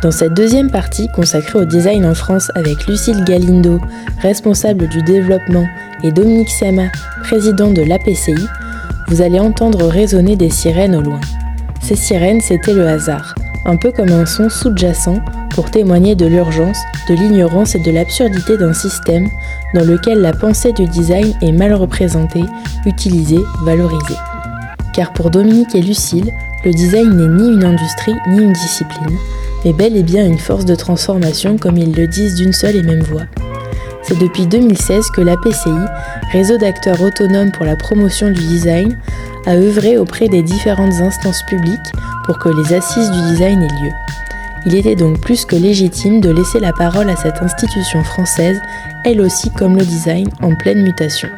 Dans cette deuxième partie consacrée au design en France avec Lucille Galindo, responsable du développement, et Dominique Sama, président de l'APCI, vous allez entendre résonner des sirènes au loin. Ces sirènes, c'était le hasard, un peu comme un son sous-jacent pour témoigner de l'urgence, de l'ignorance et de l'absurdité d'un système dans lequel la pensée du design est mal représentée, utilisée, valorisée. Car pour Dominique et Lucille, le design n'est ni une industrie ni une discipline, mais bel et bien une force de transformation comme ils le disent d'une seule et même voix. C'est depuis 2016 que l'APCI, réseau d'acteurs autonomes pour la promotion du design, a œuvré auprès des différentes instances publiques pour que les assises du design aient lieu. Il était donc plus que légitime de laisser la parole à cette institution française, elle aussi comme le design, en pleine mutation.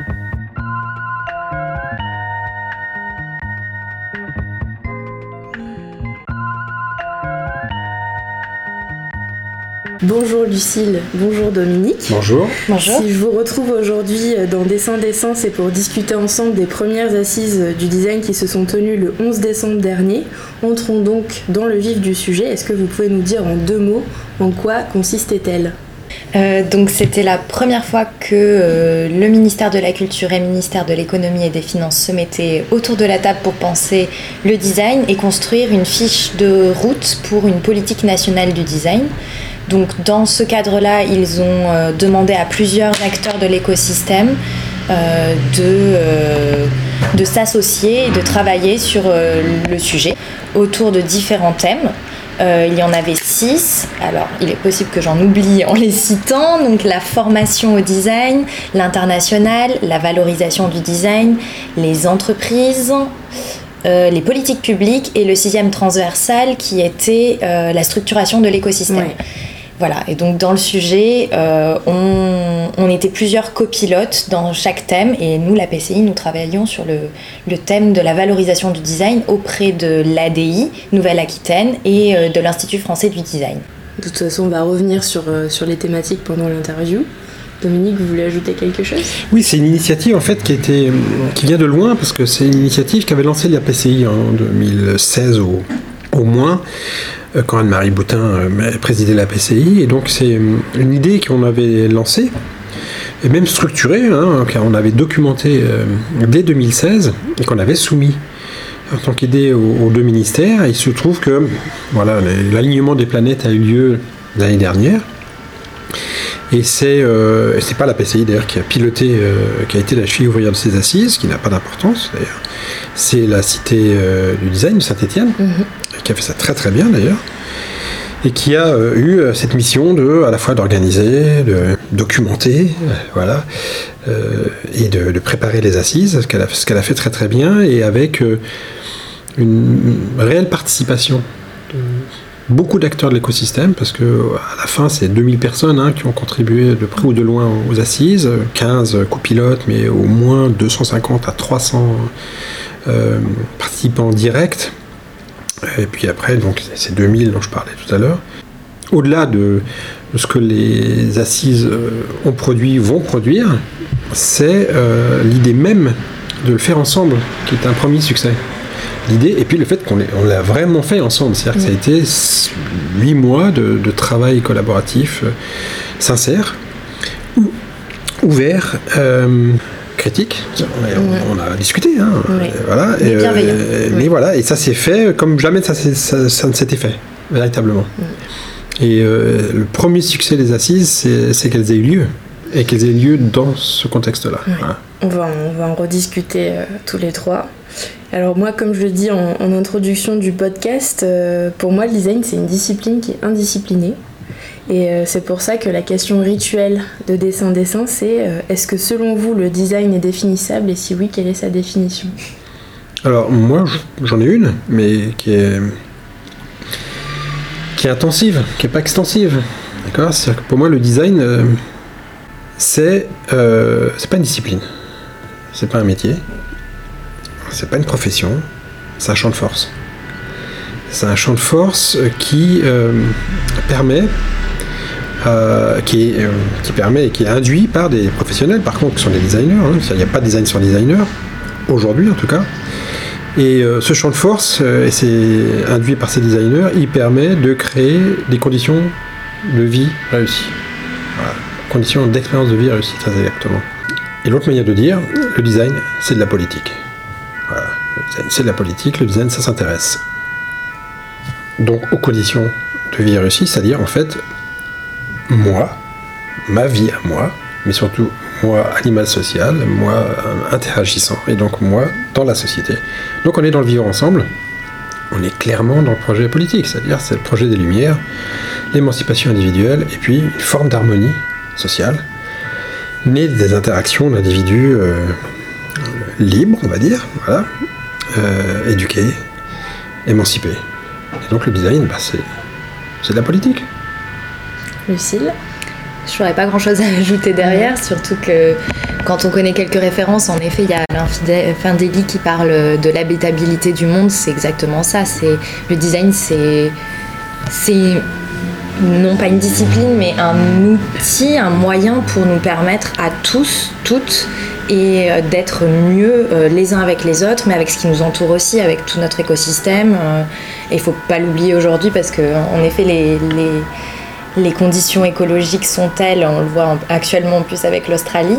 Bonjour Lucille, bonjour Dominique. Bonjour. Bonjour. Si je vous retrouve aujourd'hui dans Dessin Dessin, c'est pour discuter ensemble des premières assises du design qui se sont tenues le 11 décembre dernier. Entrons donc dans le vif du sujet. Est-ce que vous pouvez nous dire en deux mots en quoi consistait-elle? Euh, donc c'était la première fois que euh, le ministère de la Culture et le ministère de l'Économie et des Finances se mettaient autour de la table pour penser le design et construire une fiche de route pour une politique nationale du design. Donc dans ce cadre-là, ils ont euh, demandé à plusieurs acteurs de l'écosystème euh, de, euh, de s'associer et de travailler sur le sujet autour de différents thèmes. il y en avait six. Alors, il est possible que j'en oublie en les citant. Donc, la formation au design, l'international, la valorisation du design, les entreprises, les politiques publiques et le sixième transversal qui était la structuration de l'écosystème. Voilà, et donc dans le sujet, euh, on, était plusieurs copilotes dans chaque thème, et nous, la PCI, nous travaillions sur le, thème de la valorisation du design auprès de l'ADI, Nouvelle-Aquitaine, et euh, de l'Institut français du design. De toute façon, on va revenir sur, euh, sur les thématiques pendant l'interview. Dominique, vous voulez ajouter quelque chose? Oui, c'est une initiative en fait qui, était, qui vient de loin, parce que c'est une initiative qu'avait lancée la PCI en 2016 au, au moins. Euh, quand Anne-Marie Boutin euh, présidait la PCI. Et donc c'est euh, une idée qu'on avait lancée et même structurée, hein, car on avait documenté dès 2016 et qu'on avait soumis en tant qu'idée aux, deux ministères. il se trouve que voilà, l'alignement des planètes a eu lieu l'année dernière. Et c'est n'est pas la PCI d'ailleurs qui a piloté, qui a été la cheville ouvrière de ces assises, qui n'a pas d'importance d'ailleurs. C'est la cité du design de Saint-Étienne. Mm-hmm qui a fait ça très très bien d'ailleurs, et qui a euh, eu euh, cette mission de à la fois d'organiser, de documenter, euh, voilà, et de, préparer les assises, ce qu'elle a, a, fait très très bien, et avec une réelle participation de beaucoup d'acteurs de l'écosystème, parce que à la fin, c'est 2000 personnes hein, qui ont contribué de près ou de loin aux assises, 15 copilotes, mais au moins 250 à 300 participants directs. Et puis après, donc ces 2000 dont je parlais tout à l'heure. Au-delà de, ce que les assises euh, ont produit, vont produire, c'est euh, l'idée même de le faire ensemble qui est un premier succès. L'idée, et puis le fait qu'on l'a vraiment fait ensemble, c'est-à-dire que ça a été huit mois de, travail collaboratif euh, sincère, ouvert, critique. On, a discuté, hein, voilà. Euh, mais voilà, et ça s'est fait comme jamais ça, ça, ne s'était fait, véritablement. Et euh, le premier succès des assises, c'est qu'elles aient eu lieu, et qu'elles aient lieu dans ce contexte-là. On, va, on va en rediscuter euh, tous les trois. Alors moi, comme je le dis en, en introduction du podcast, pour moi, le design, c'est une discipline qui est indisciplinée. Et euh, c'est pour ça que la question rituelle de dessin-dessin, c'est euh, est-ce que selon vous le design est définissable et si oui, quelle est sa définition? Alors moi, j'en ai une, mais qui est qui est intensive, qui n'est pas extensive. D'accord? C'est-à-dire que pour moi, le design, euh, c'est euh, c'est pas une discipline, c'est pas un métier, c'est pas une profession, c'est un champ de force. C'est un champ de force qui permet euh, qui, est, euh, qui permet et qui est induit par des professionnels, par contre, qui sont des designers. hein. Il n'y a pas de design sans designer, aujourd'hui en tout cas. Et euh, ce champ de force, et c'est induit par ces designers, il permet de créer des conditions de vie réussies. Voilà. Conditions d'expérience de vie réussies, très exactement. Et l'autre manière de dire, le design, c'est de la politique. Voilà. C'est de la politique, le design, ça s'intéresse. Donc aux conditions de vie réussies, c'est-à-dire en fait moi, ma vie à moi, mais surtout moi, animal social, moi, euh, interagissant, et donc moi, dans la société. Donc on est dans le vivre ensemble, on est clairement dans le projet politique, c'est-à-dire c'est le projet des Lumières, l'émancipation individuelle, et puis une forme d'harmonie sociale, née des interactions d'individus euh, libres, on va dire, euh, éduqués, émancipés. Et donc le design, bah, c'est de la politique. Lucille Je n'aurais pas grand-chose à ajouter derrière, surtout que quand on connaît quelques références, en effet, il y a Findeli qui parle de l'habitabilité du monde, c'est exactement ça. C'est le design, c'est non pas une discipline, mais un outil, un moyen pour nous permettre à tous, toutes, et euh, d'être mieux euh, les uns avec les autres, mais avec ce qui nous entoure aussi, avec tout notre écosystème. euh, et il faut pas l'oublier aujourd'hui parce que, en effet, les, les, les conditions écologiques sont telles, on le voit en- actuellement en plus avec l'Australie.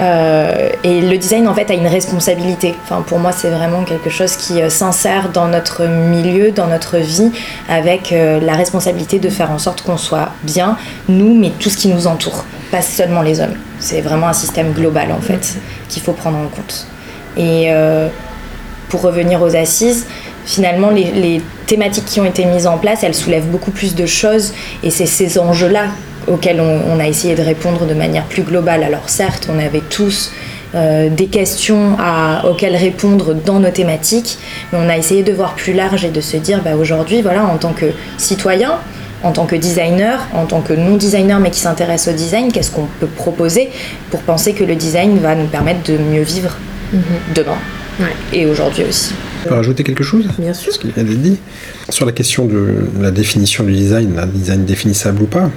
Euh, et le design, en fait, a une responsabilité. Enfin, pour moi, c'est vraiment quelque chose qui euh, s'insère dans notre milieu, dans notre vie, avec euh, la responsabilité de faire en sorte qu'on soit bien, nous, mais tout ce qui nous entoure, pas seulement les hommes. C'est vraiment un système global, en fait, qu'il faut prendre en compte. Et euh, pour revenir aux assises, finalement, les, les thématiques qui ont été mises en place, elles soulèvent beaucoup plus de choses, et c'est ces enjeux-là auxquels on, on a essayé de répondre de manière plus globale. Alors certes, on avait tous euh, des questions à- auxquelles répondre dans nos thématiques, mais on a essayé de voir plus large et de se dire, bah, aujourd'hui, voilà, en tant que citoyen, en tant que designer, en tant que non-designer mais qui s'intéresse au design, qu'est-ce qu'on peut proposer pour penser que le design va nous permettre de mieux vivre demain Ouais. et aujourd'hui aussi. Je peux rajouter quelque chose Bien sûr. ce qu'il vient d'être dit. Sur la question de la définition du design, un design définissable ou pas,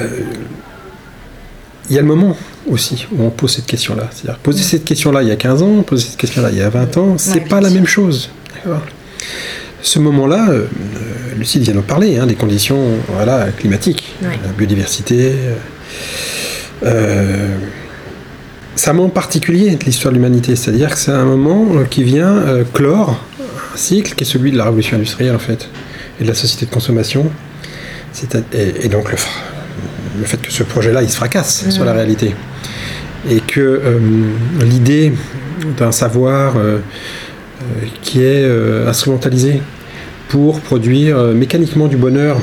euh, il y a le moment aussi où on pose cette question-là. C'est-à-dire poser cette question-là il y a 15 ans, poser cette question-là il y a 20 ans, c'est Ouais, pas la même chose. D'accord? Ce moment-là, euh, euh, Lucille vient de parler, hein, des conditions voilà, climatiques, Ouais. la biodiversité. euh, c'est un moment particulier de l'histoire de l'humanité, c'est-à-dire que c'est un moment euh, qui vient euh, clore un cycle qui est celui de la révolution industrielle en fait, et de la société de consommation. Et, et donc le, fait que ce projet-là, il se fracasse sur la réalité. Et que euh, l'idée d'un savoir euh, qui est instrumentalisé pour produire mécaniquement du bonheur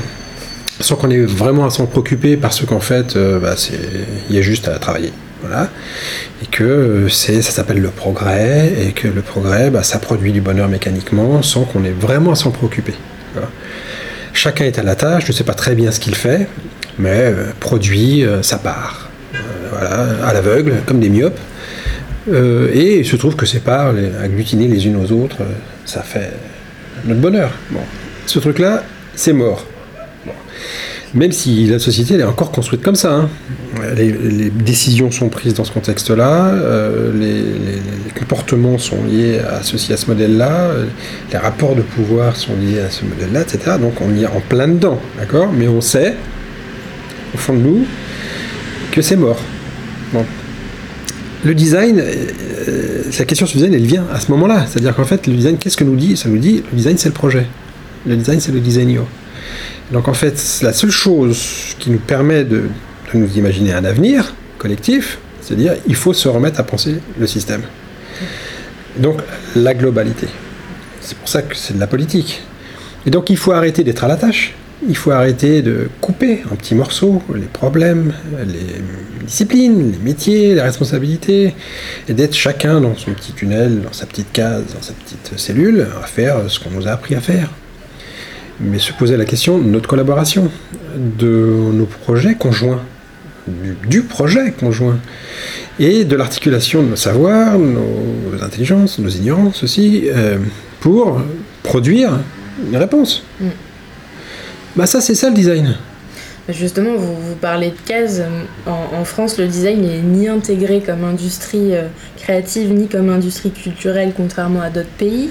sans qu'on ait vraiment à s'en préoccuper parce qu'en fait, bah, il y a juste à travailler. Et que euh, ça s'appelle le progrès, et que le progrès, bah, ça produit du bonheur mécaniquement sans qu'on ait vraiment à s'en préoccuper. Chacun est à la tâche, ne sait pas très bien ce qu'il fait, mais euh, produit euh, sa part. Voilà, à l'aveugle, comme des myopes. Et il se trouve que ces parts, agglutinées les unes aux autres, ça fait notre bonheur. Bon. Ce truc-là, c'est mort. Même si la société elle est encore construite comme ça. hein. Les, les décisions sont prises dans ce contexte-là, euh, les, les- les comportements sont liés à ceci, à ce modèle-là, euh, les rapports de pouvoir sont liés à ce modèle-là, etc. Donc on y est en plein dedans, d'accord? Mais on sait, au fond de nous, que c'est mort. Bon. Le design, euh, la question sur le design, elle vient à ce moment-là. C'est-à-dire qu'en fait, le design, qu'est-ce que nous dit? Ça nous dit, le design, c'est le projet. Le design, c'est le designo. Donc en fait, c'est la seule chose qui nous permet de, nous imaginer un avenir collectif, c'est-à-dire il faut se remettre à penser le système. Donc la globalité. C'est pour ça que c'est de la politique. Et donc il faut arrêter d'être à la tâche. Il faut arrêter de couper en petits morceaux les problèmes, les disciplines, les métiers, les responsabilités, et d'être chacun dans son petit tunnel, dans sa petite case, dans sa petite cellule, à faire ce qu'on nous a appris à faire. Mais se poser la question de notre collaboration, de nos projets conjoints, du, du projet conjoint, et de l'articulation de nos savoirs, nos intelligences, nos ignorances aussi, euh, pour produire une réponse. Mm. Bah ça c'est ça le design. Justement, vous, vous parlez de cases. En, en France, le design n'est ni intégré comme industrie euh, créative, ni comme industrie culturelle, contrairement à d'autres pays.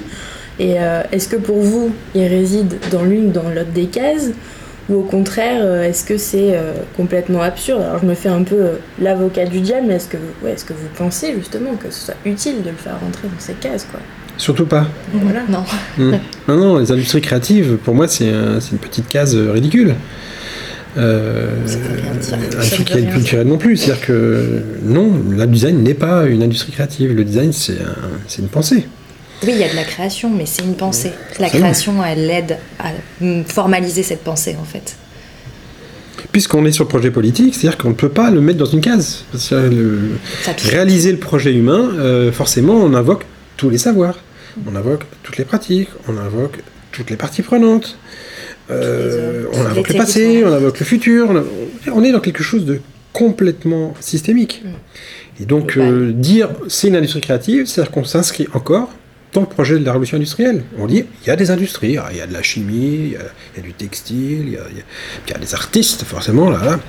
Et euh, est-ce que pour vous, il réside dans l'une ou dans l'autre des cases? Ou au contraire, euh, est-ce que c'est euh, complètement absurde? Alors je me fais un peu euh, l'avocat du diable, mais est-ce que, vous- ouais, est-ce que vous pensez justement que ce soit utile de le faire rentrer dans ces cases quoi? Surtout pas. Voilà. Non. Mm. Non, non, les industries créatives, pour moi, c'est un- c'est une petite case ridicule. Euh, industrie culturelle non plus. C'est-à-dire que non, le design n'est pas une industrie créative. Le design, c'est un- c'est une pensée. Oui, il y a de la création, mais c'est une pensée. La création, elle aide à mm, formaliser cette pensée, en fait. Puisqu'on est sur le projet politique, c'est-à-dire qu'on ne peut pas le mettre dans une case. Parce que le- Ça touche. réaliser le projet humain, euh, forcément, on invoque tous les savoirs, on invoque toutes les pratiques, on invoque toutes les parties prenantes, euh, on invoque le passé, on invoque le futur. On, a- on est dans quelque chose de complètement systémique. Et donc, euh, dire c'est une industrie créative, c'est-à-dire qu'on s'inscrit encore dans le projet de la révolution industrielle. On dit il y a des industries, il y a de la chimie, il y a, il y a du textile, il y a, il y des artistes forcément là. là.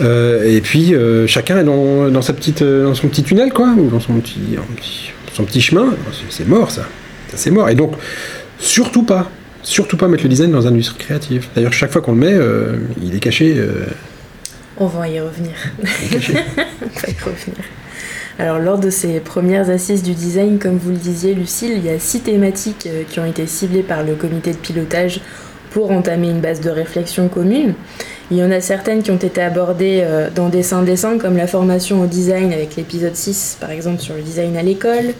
Euh, et puis euh, chacun est dans, dans sa petite, euh, dans son petit tunnel quoi, ou dans son petit, en petit- son petit chemin. C'est- mort ça, ça c'est mort. Et donc surtout pas, surtout pas mettre le design dans l'industrie créative. D'ailleurs chaque fois qu'on le met, euh, il est caché. On va y revenir. il est caché. On va y revenir. Alors, lors de ces premières assises du design, comme vous le disiez, Lucille, il y a six thématiques euh, qui ont été ciblées par le comité de pilotage pour entamer une base de réflexion commune. Il y en a certaines qui ont été abordées euh, dans Dessin Dessin, comme la formation au design avec l'épisode 6, par exemple sur le design à l'école,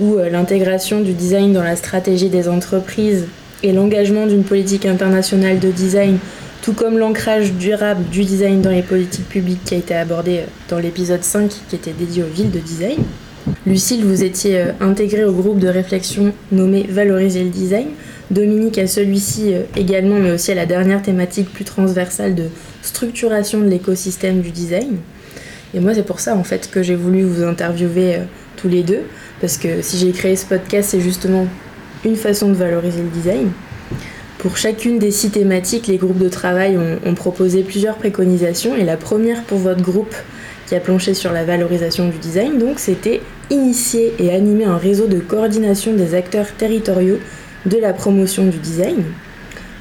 ou euh, l'intégration du design dans la stratégie des entreprises et l'engagement d'une politique internationale de design tout comme l'ancrage durable du design dans les politiques publiques qui a été abordé euh, dans l'épisode 5 qui était dédié aux villes de design. Lucille, vous étiez euh, intégrée au groupe de réflexion nommé Valoriser le design. Dominique à celui-ci euh, également, mais aussi à la dernière thématique plus transversale de structuration de l'écosystème du design. Et moi, c'est pour ça en fait que j'ai voulu vous interviewer tous les deux, parce que si j'ai créé ce podcast, c'est justement une façon de valoriser le design. Pour chacune des six thématiques, les groupes de travail ont, proposé plusieurs préconisations et la première pour votre groupe qui a planché sur la valorisation du design, donc c'était initier et animer un réseau de coordination des acteurs territoriaux de la promotion du design.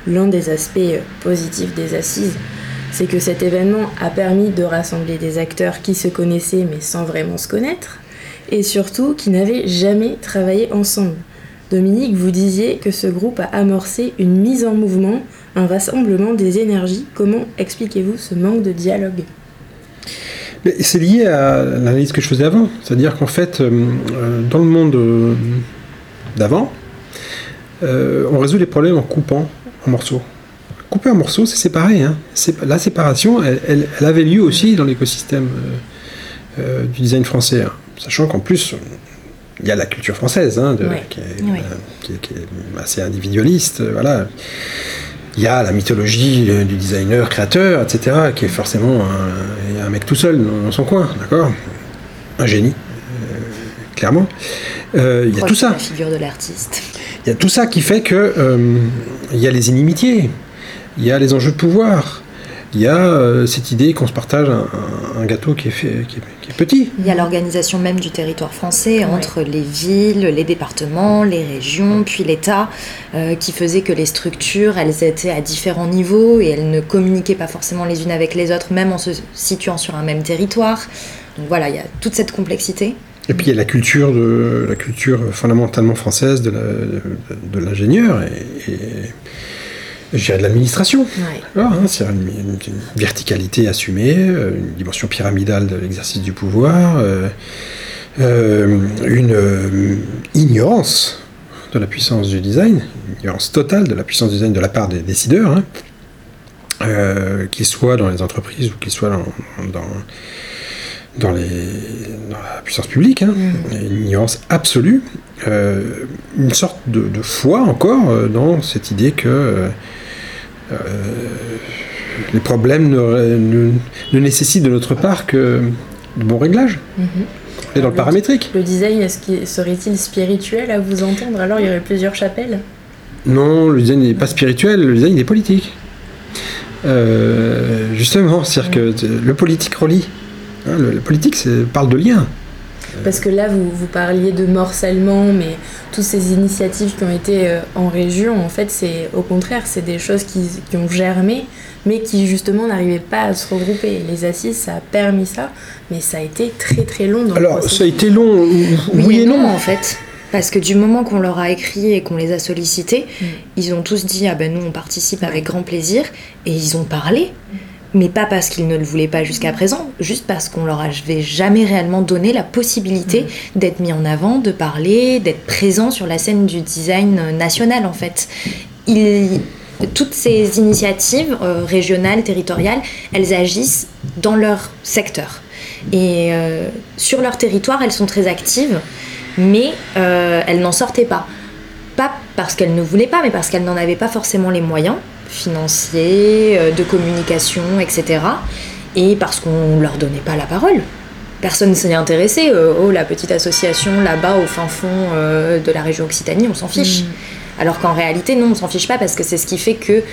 L'un des aspects euh, positifs des assises, c'est que cet événement a permis de rassembler des acteurs qui se connaissaient mais sans vraiment se connaître, et surtout qui n'avaient jamais travaillé ensemble. Dominique, vous disiez que ce groupe a amorcé une mise en mouvement, un rassemblement des énergies. Comment expliquez-vous ce manque de dialogue? C'est lié à l'analyse que je faisais avant. C'est-à-dire qu'en fait, euh, euh, dans le monde euh, d'avant, on résout les problèmes en coupant en morceaux. Couper en morceaux, c'est séparé. Hein. La séparation, elle, avait lieu aussi dans l'écosystème du design français. hein. Sachant qu'en plus, il y a la culture française, hein, de- Ouais. qui, est, Oui. euh, qui est- qui est assez individualiste. euh, voilà. Il y a la mythologie euh, du designer créateur, etc., qui est forcément un, un mec tout seul dans, son coin, d'accord? Un génie, euh, clairement. Euh, il y a tout ça. La figure de l'artiste. Il y a tout ça qui fait que il y a les inimitiés, il y a les enjeux de pouvoir, il y a euh, cette idée qu'on se partage un, gâteau qui est, fait, qui est, qui est petit. Il y a l'organisation même du territoire français entre les villes, les départements, les régions, puis l'État, euh, qui faisait que les structures, elles étaient à différents niveaux et elles ne communiquaient pas forcément les unes avec les autres, même en se situant sur un même territoire. Donc voilà, il y a toute cette complexité. Et puis il y a la culture, de, la culture fondamentalement française de la- de, de l'ingénieur et, et je dirais de l'administration. Ouais. Hein, c'est une, une- une verticalité assumée, euh, une dimension pyramidale de l'exercice du pouvoir, euh, euh, une euh, ignorance de la puissance du design, une ignorance totale de la puissance du design de la part des décideurs, hein, qu'ils soient dans les entreprises ou qu'ils soient dans, dans, dans les, dans la puissance publique, hein, une ignorance absolue, euh, une sorte de, de foi encore dans cette idée que euh, les problèmes ne, ne, nécessitent de notre part que de bons réglages. Mhm. Et dans le, paramétrique. Le design, est-ce serait-il spirituel à vous entendre Alors il y aurait plusieurs chapelles Non, le design n'est pas spirituel, le design est politique. Euh, justement, c'est-à-dire que le politique relie. Hein, le, politique parle de lien. Parce que là, vous, vous parliez de morcellement, mais toutes ces initiatives qui ont été euh, en région, en fait, c'est au contraire, c'est des choses qui, qui, ont germé, mais qui justement n'arrivaient pas à se regrouper. Les assises, ça a permis ça, mais ça a été très très long. Dans Alors, ça a été long, oui, et non, en fait. Parce que du moment qu'on leur a écrit et qu'on les a sollicités, mm. ils ont tous dit Ah ben nous on participe avec grand plaisir, et ils ont parlé. Mais pas parce qu'ils ne le voulaient pas jusqu'à présent, juste parce qu'on leur avait jamais réellement donné la possibilité mm. d'être mis en avant, de parler, d'être présent sur la scène du design national en fait. toutes ces initiatives euh, régionales, territoriales, elles agissent dans leur secteur. Et euh, sur leur territoire, elles sont très actives, mais euh, elles n'en sortaient pas. Pas parce qu'elles ne voulaient pas, mais parce qu'elles n'en avaient pas forcément les moyens financiers, euh, de communication, etc. Et parce qu'on ne leur donnait pas la parole. Personne ne s'y intéressé. Euh, oh, la petite association là-bas au fin fond euh, de la région Occitanie, on s'en fiche. Mm. Alors qu'en réalité, non, on s'en fiche pas parce que c'est ce qui fait que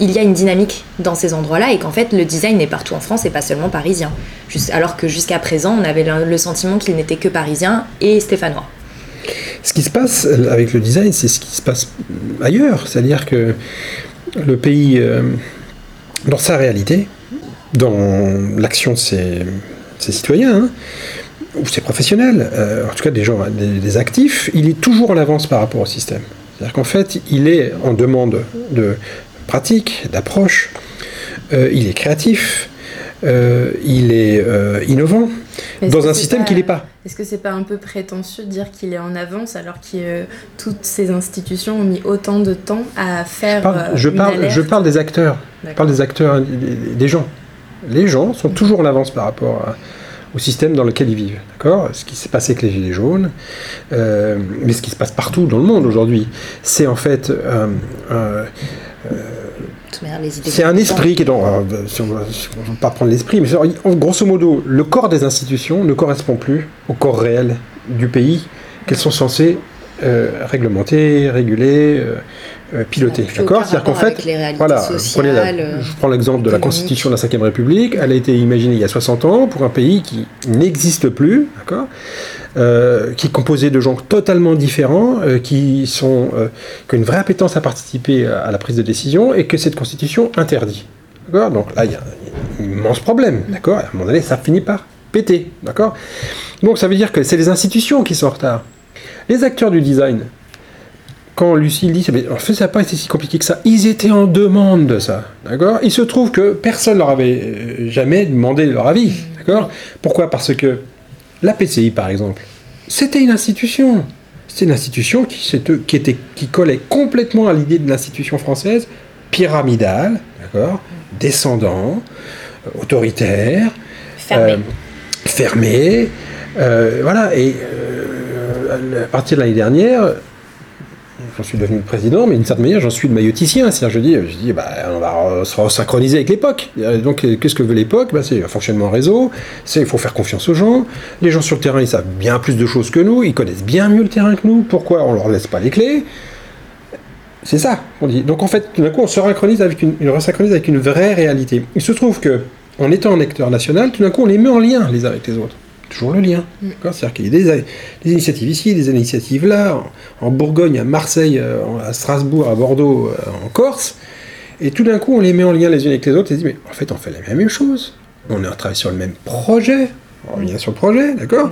il y a une dynamique dans ces endroits-là et qu'en fait le design est partout en France et pas seulement parisien. alors que jusqu'à présent, on avait le sentiment qu'il n'était que parisien et stéphanois. Ce qui se passe avec le design, c'est ce qui se passe ailleurs. C'est-à-dire que le pays, euh, dans sa réalité, dans l'action de ses, citoyens, hein, ou ses professionnels, euh, en tout cas des gens, des, actifs, il est toujours en avance par rapport au système. C'est-à-dire qu'en fait, il est en demande de pratique, d'approche, euh, il est créatif, il est innovant, dans un système qui n'est pas. Est-ce que c'est pas un peu prétentieux de dire qu'il est en avance alors que euh, toutes ces institutions ont mis autant de temps à faire euh, je parle, je parle des acteurs. Je parle des acteurs, des, gens. Les gens sont toujours en avance par rapport au système dans lequel ils vivent. D'accord? Ce qui s'est passé avec les Gilets jaunes, euh, mais ce qui se passe partout dans le monde aujourd'hui, c'est en fait c'est un esprit qui est dans. Euh, on ne pas prendre l'esprit, mais grosso modo, le corps des institutions ne correspond plus au corps réel du pays qu'elles sont censées euh, réglementer, réguler, euh, piloter. D'accord C'est-à-dire qu'en fait, voilà, je prends l'exemple de la Constitution de la Ve République. Elle a été imaginée il y a 60 ans pour un pays qui n'existe plus, d'accord euh, qui est composé de gens totalement différents, euh, qui, sont, euh, qui ont une vraie appétence à participer à la prise de décision et que cette constitution interdit. D'accord Donc là, il y, a un immense problème. D'accord À un moment donné, ça finit par péter. D'accord Donc ça veut dire que c'est les institutions qui sont en retard. Les acteurs du design, quand Lucille dit, en fait, ça n'a pas été si compliqué que ça, ils étaient en demande de ça. D'accord? Il se trouve que personne ne leur avait jamais demandé leur avis. D'accord? Pourquoi? Parce que la PCI, par exemple, c'était une institution. C'était une institution qui, qui, était, qui collait complètement à l'idée de l'institution française, pyramidale, d'accord, descendant, euh, autoritaire, fermé. Euh, euh, voilà, et à partir de l'année dernière, j'en suis devenu président, mais d'une certaine manière, j'en suis le mailloticien. C'est-à-dire, je dis, je dis bah, on va se synchroniser avec l'époque. Donc, qu'est-ce que veut l'époque? Bah, C'est un fonctionnement réseau, il faut faire confiance aux gens. Les gens sur le terrain, ils savent bien plus de choses que nous, ils connaissent bien mieux le terrain que nous. Pourquoi on leur laisse pas les clés? C'est ça qu'on dit. Donc, en fait, tout d'un coup, on se synchronise avec une, resynchronise avec une vraie réalité. Il se trouve que, en étant un acteur national, tout d'un coup, on les met en lien les uns avec les autres toujours le lien. Mm. C'est-à-dire qu'il y a des, initiatives ici, des initiatives là, en, Bourgogne, à Marseille, euh, à Strasbourg, à Bordeaux, euh, en Corse. Et tout d'un coup, on les met en lien les unes avec les autres et se dit, mais en fait, on fait la même chose. On est en travail sur le même projet. On revient sur le projet, d'accord?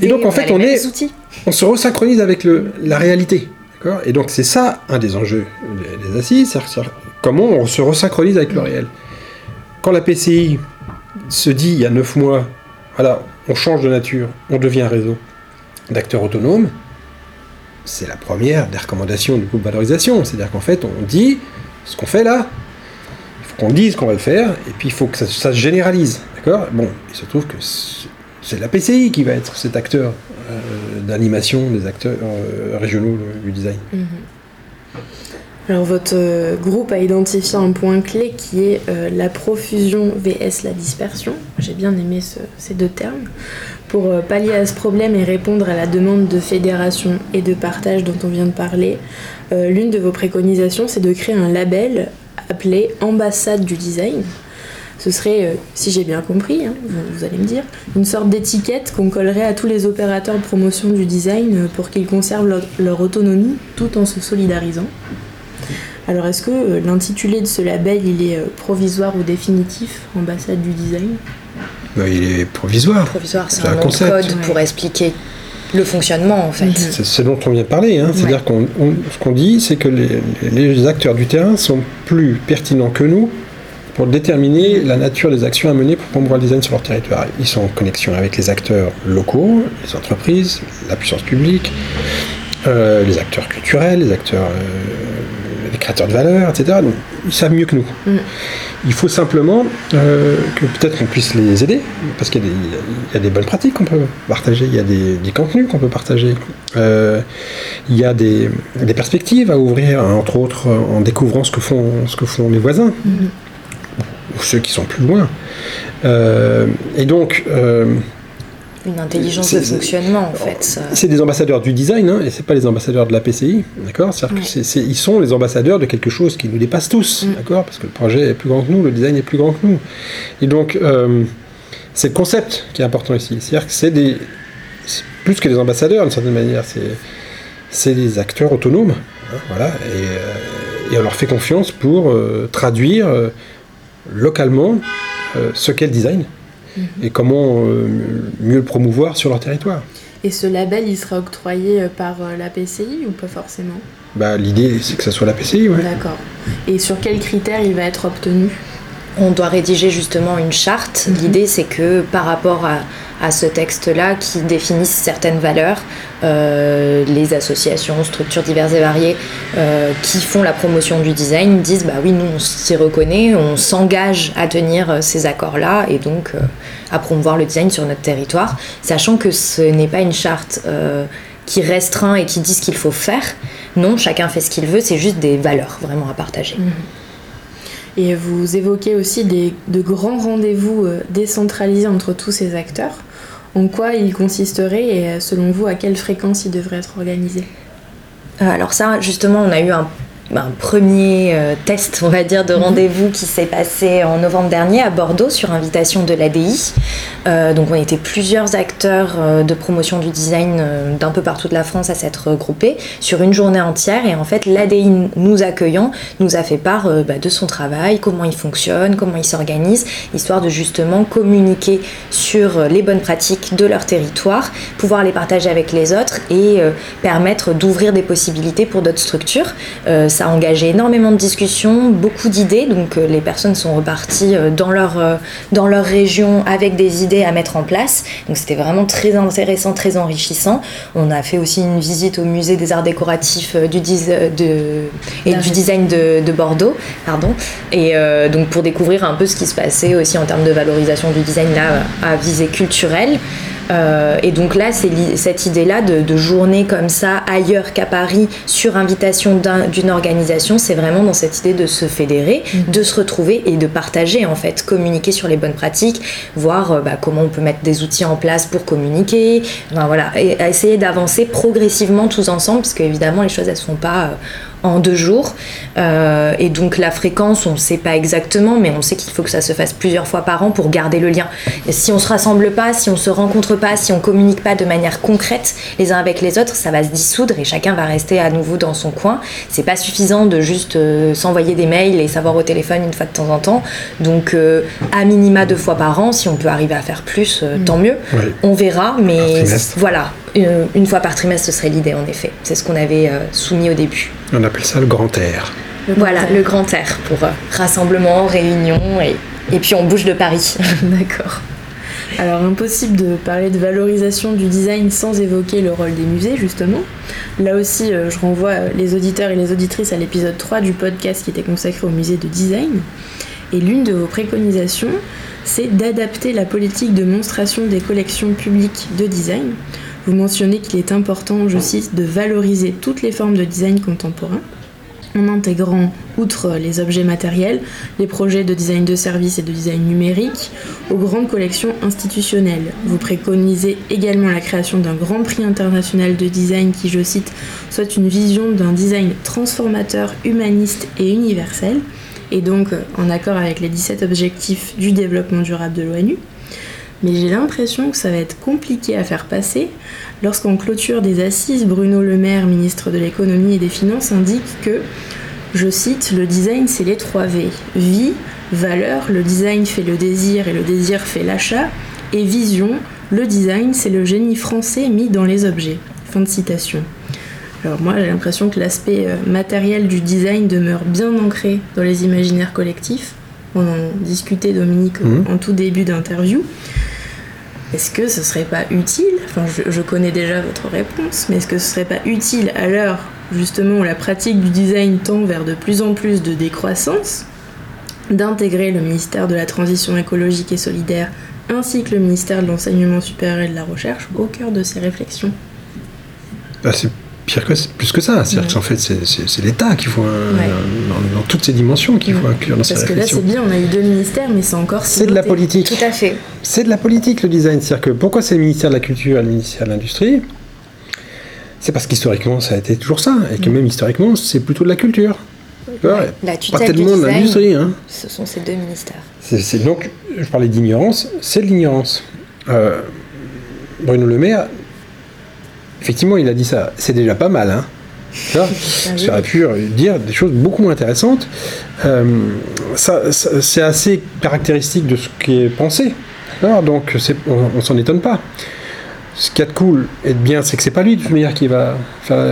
Et donc, en fait, on, est, on se resynchronise avec le, la réalité. D'accord? Et donc, c'est ça un des enjeux des, assises, c'est comment on se resynchronise avec le réel. Quand la PCI se dit il y a neuf mois, voilà, on change de nature, on devient réseau d'acteurs autonomes, c'est la première des recommandations du groupe valorisation. C'est-à-dire qu'en fait, on dit ce qu'on fait là, il faut qu'on dise qu'on va le faire, et puis il faut que ça, se généralise. D'accord? Bon, il se trouve que c'est la PCI qui va être cet acteur euh, d'animation des acteurs euh, régionaux du design. Mhm. Alors votre euh, groupe a identifié un point clé qui est euh, la profusion vs la dispersion. J'ai bien aimé ces deux termes. Pour euh, pallier à ce problème et répondre à la demande de fédération et de partage dont on vient de parler, l'une de vos préconisations c'est de créer un label appelé ambassade du design. Ce serait, si j'ai bien compris, hein, vous, allez me dire, une sorte d'étiquette qu'on collerait à tous les opérateurs de promotion du design pour qu'ils conservent leur autonomie tout en se solidarisant. Alors est-ce que euh, l'intitulé de ce label, il est euh, provisoire ou définitif, ambassade du design? Bah, Il est provisoire. Provisoire, c'est un, code pour expliquer le fonctionnement en fait. C'est ce dont on vient de parler. Hein. C'est-à-dire qu'on ce qu'on dit, c'est que les, acteurs du terrain sont plus pertinents que nous pour déterminer la nature des actions à mener pour promouvoir le design sur leur territoire. Ils sont en connexion avec les acteurs locaux, les entreprises, la puissance publique, euh, les acteurs culturels, les acteurs créateurs de valeur, etc. Donc, ils savent mieux que nous. Mm. Il faut simplement euh, que peut-être qu'on puisse les aider, parce qu'il y, a des bonnes pratiques qu'on peut partager, il y a des, contenus qu'on peut partager, euh, il y a des, perspectives à ouvrir, entre autres en découvrant ce que font, ce que font les voisins, mm. ou ceux qui sont plus loin. Euh, et donc, une intelligence de fonctionnement en fait. C'est des ambassadeurs du design hein, et c'est pas les ambassadeurs de la PCI, d'accord? C'est-à-dire ils sont les ambassadeurs de quelque chose qui nous dépasse tous, mm. d'accord? Parce que le projet est plus grand que nous, le design est plus grand que nous. Et donc euh, c'est le concept qui est important ici. C'est-à-dire que c'est des plus que des ambassadeurs d'une certaine manière, c'est des acteurs autonomes, hein, voilà, euh, et, on leur fait confiance pour euh, traduire localement ce qu'est le design et comment euh, mieux le promouvoir sur leur territoire. Et ce label, il sera octroyé euh, par euh, la PCI ou pas forcément? Bah, L'idée, c'est que ça soit la PCI, oui. D'accord. Et sur quels critères il va être obtenu? On doit rédiger justement une charte. Mhm. L'idée, c'est que par rapport à, à ce texte-là, qui définisse certaines valeurs, euh, les associations, structures diverses et variées euh, qui font la promotion du design disent bah oui, nous on s'y reconnaît, on s'engage à tenir euh, ces accords-là et donc à promouvoir le design sur notre territoire, sachant que ce n'est pas une charte qui restreint et qui dit ce qu'il faut faire. Non, chacun fait ce qu'il veut, c'est juste des valeurs vraiment à partager. Mhm. Et vous évoquez aussi des, de grands rendez-vous euh, décentralisés entre tous ces acteurs. En quoi ils consisteraient et euh, selon vous, à quelle fréquence ils devraient être organisés? Euh, Alors ça, justement, on a eu un un premier euh, test, on va dire, de mhm. rendez-vous qui s'est passé en novembre dernier à Bordeaux sur invitation de l'ADI. Euh, donc on était plusieurs acteurs euh, de promotion du design d'un peu partout de la France à s'être regroupés sur une journée entière. Et en fait, l'ADI nous accueillant nous a fait part bah, de son travail, comment il fonctionne, comment il s'organise, histoire de justement communiquer sur les bonnes pratiques de leur territoire, pouvoir les partager avec les autres et permettre d'ouvrir des possibilités pour d'autres structures ça a engagé énormément de discussions, beaucoup d'idées. Donc euh, les personnes sont reparties euh, dans leur, euh, dans leur région avec des idées à mettre en place. Donc c'était vraiment très intéressant, très enrichissant. On a fait aussi une visite au musée des arts décoratifs du, de, et du design de, de, Bordeaux. Pardon. Et donc pour découvrir un peu ce qui se passait aussi en termes de valorisation du design là à visée culturelle. Euh, et donc là, c'est cette idée-là de, journée comme ça, ailleurs qu'à Paris, sur invitation d'une organisation, c'est vraiment dans cette idée de se fédérer, mm. de se retrouver et de partager en fait, communiquer sur les bonnes pratiques, voir euh, bah, comment on peut mettre des outils en place pour communiquer, voilà, et essayer d'avancer progressivement tous ensemble, parce qu'évidemment les choses elles se font pas euh, en deux jours. Euh, et donc la fréquence, on ne sait pas exactement, mais on sait qu'il faut que ça se fasse plusieurs fois par an pour garder le lien. Et si on se rassemble pas, si on se rencontre pas, si on communique pas de manière concrète les uns avec les autres, ça va se dissoudre et chacun va rester à nouveau dans son coin. C'est pas suffisant de juste euh, s'envoyer des mails et savoir au téléphone une fois de temps en temps. Donc à euh, minima deux fois par an, si on peut arriver à faire plus, mm. tant mieux. On verra, mais voilà, une fois par trimestre, ce serait l'idée en effet. C'est ce qu'on avait soumis au début. On appelle ça le grand air. voilà, le grand air pour euh, rassemblement, réunion et, et puis on bouge de Paris. D'accord. Alors impossible de parler de valorisation du design sans évoquer le rôle des musées justement. Là aussi euh, je renvoie euh, les auditeurs et les auditrices à l'épisode 3 du podcast qui était consacré au musée de design. Et l'une de vos préconisations, c'est d'adapter la politique de monstration des collections publiques de design vous mentionnez qu'il est important, je cite, de valoriser toutes les formes de design contemporain. en intégrant, outre les objets matériels, les projets de design de service et de design numérique aux grandes collections institutionnelles. Vous préconisez également la création d'un grand prix international de design qui, je cite, soit une vision d'un design transformateur, humaniste et universel, et donc en accord avec les 17 objectifs du développement durable de l'ONU mais j'ai l'impression que ça va être compliqué à faire passer lorsqu'en clôture des assises, Bruno Le Maire, ministre de l'économie et des finances, indique que, je cite, le design c'est les trois V. Vie, valeur, le design fait le désir et le désir fait l'achat, et vision, le design c'est le génie français mis dans les objets. Fin de citation. Alors moi j'ai l'impression que l'aspect euh, matériel du design demeure bien ancré dans les imaginaires collectifs. On en discutait Dominique mmh. en tout début d'interview. Est-ce que ce serait pas utile, enfin je, connais déjà votre réponse, mais est-ce que ce serait pas utile à l'heure justement où la pratique du design tend vers de plus en plus de décroissance, d'intégrer le ministère de la Transition écologique et solidaire ainsi que le ministère de l'Enseignement supérieur et de la Recherche au cœur de ces réflexions? Bah, pire que plus que ça. C'est-à-dire qu'en fait, c'est l'État qu'il faut, euh, dans, toutes ces dimensions, qu'il faut inclure dans Parce que là, c'est bien, on a eu deux ministères, mais c'est encore. C'est de la politique. Tout à fait. C'est de la politique, le design. C'est-à-dire que pourquoi c'est le ministère de la Culture et le ministère de l'Industrie? C'est parce qu'historiquement, ça a été toujours ça. Et que même historiquement, c'est plutôt de la culture. la tutelle pas tellement de l'industrie. Hein. Ce sont ces deux ministères. C'est donc, je parlais d'ignorance, c'est de l'ignorance. Euh, Bruno Le Maire effectivement, il a dit ça. C'est déjà pas mal. Hein. J'aurais pu dire des choses beaucoup moins intéressantes. Euh, ça, c'est assez caractéristique de ce qui est pensé. donc on, ne s'en étonne pas. Ce qui est de cool et de bien, c'est que c'est pas lui de toute manière qui va,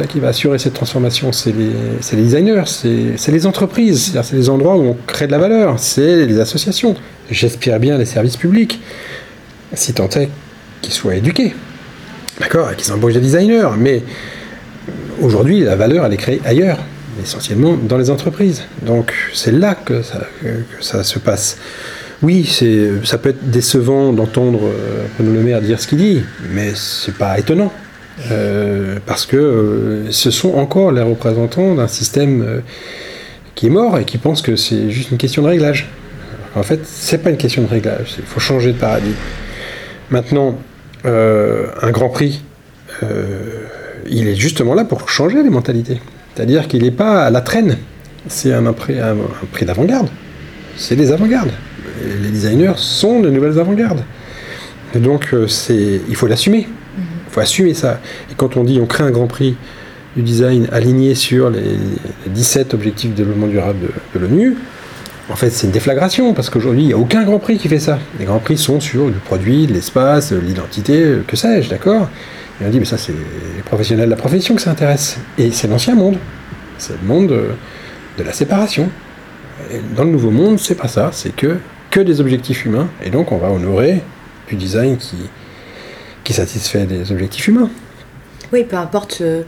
qui va assurer cette transformation. C'est les, les, designers, c'est les entreprises, c'est les endroits où on crée de la valeur, c'est les associations. J'espère bien les services publics, si tant est qu'ils soient éduqués. D'accord, qu'ils embauchent des designers, mais aujourd'hui, la valeur, elle est créée ailleurs, essentiellement dans les entreprises. Donc c'est là que ça, se passe. Oui, ça peut être décevant d'entendre euh, Renaud Le Maire dire ce qu'il dit, mais c'est pas étonnant. Euh, parce que euh, ce sont encore les représentants d'un système qui est mort et qui pense que c'est juste une question de réglage. En fait, c'est pas une question de réglage, il faut changer de paradigme. Maintenant, euh, un Grand Prix, euh, il est justement là pour changer les mentalités. C'est-à-dire qu'il n'est pas à la traîne. C'est un, prix, un, prix d'avant-garde. C'est des avant-gardes. Les designers sont de nouvelles avant-gardes. Donc euh, c'est, il faut l'assumer. Il faut assumer ça. Et quand on dit on crée un Grand Prix du design aligné sur les 17 objectifs de développement durable de l'ONU, en fait, c'est une déflagration, parce qu'aujourd'hui, il n'y a aucun Grand Prix qui fait ça. Les Grands Prix sont sur le produit, l'espace, l'identité, que sais-je, d'accord? Et on dit, mais ça, c'est les professionnels de la profession que ça intéresse. Et c'est l'ancien monde. C'est le monde de, la séparation. Dans le nouveau monde, c'est pas ça, c'est que, des objectifs humains, et donc on va honorer du design qui, qui satisfait des objectifs humains. Oui, peu importe. Euh,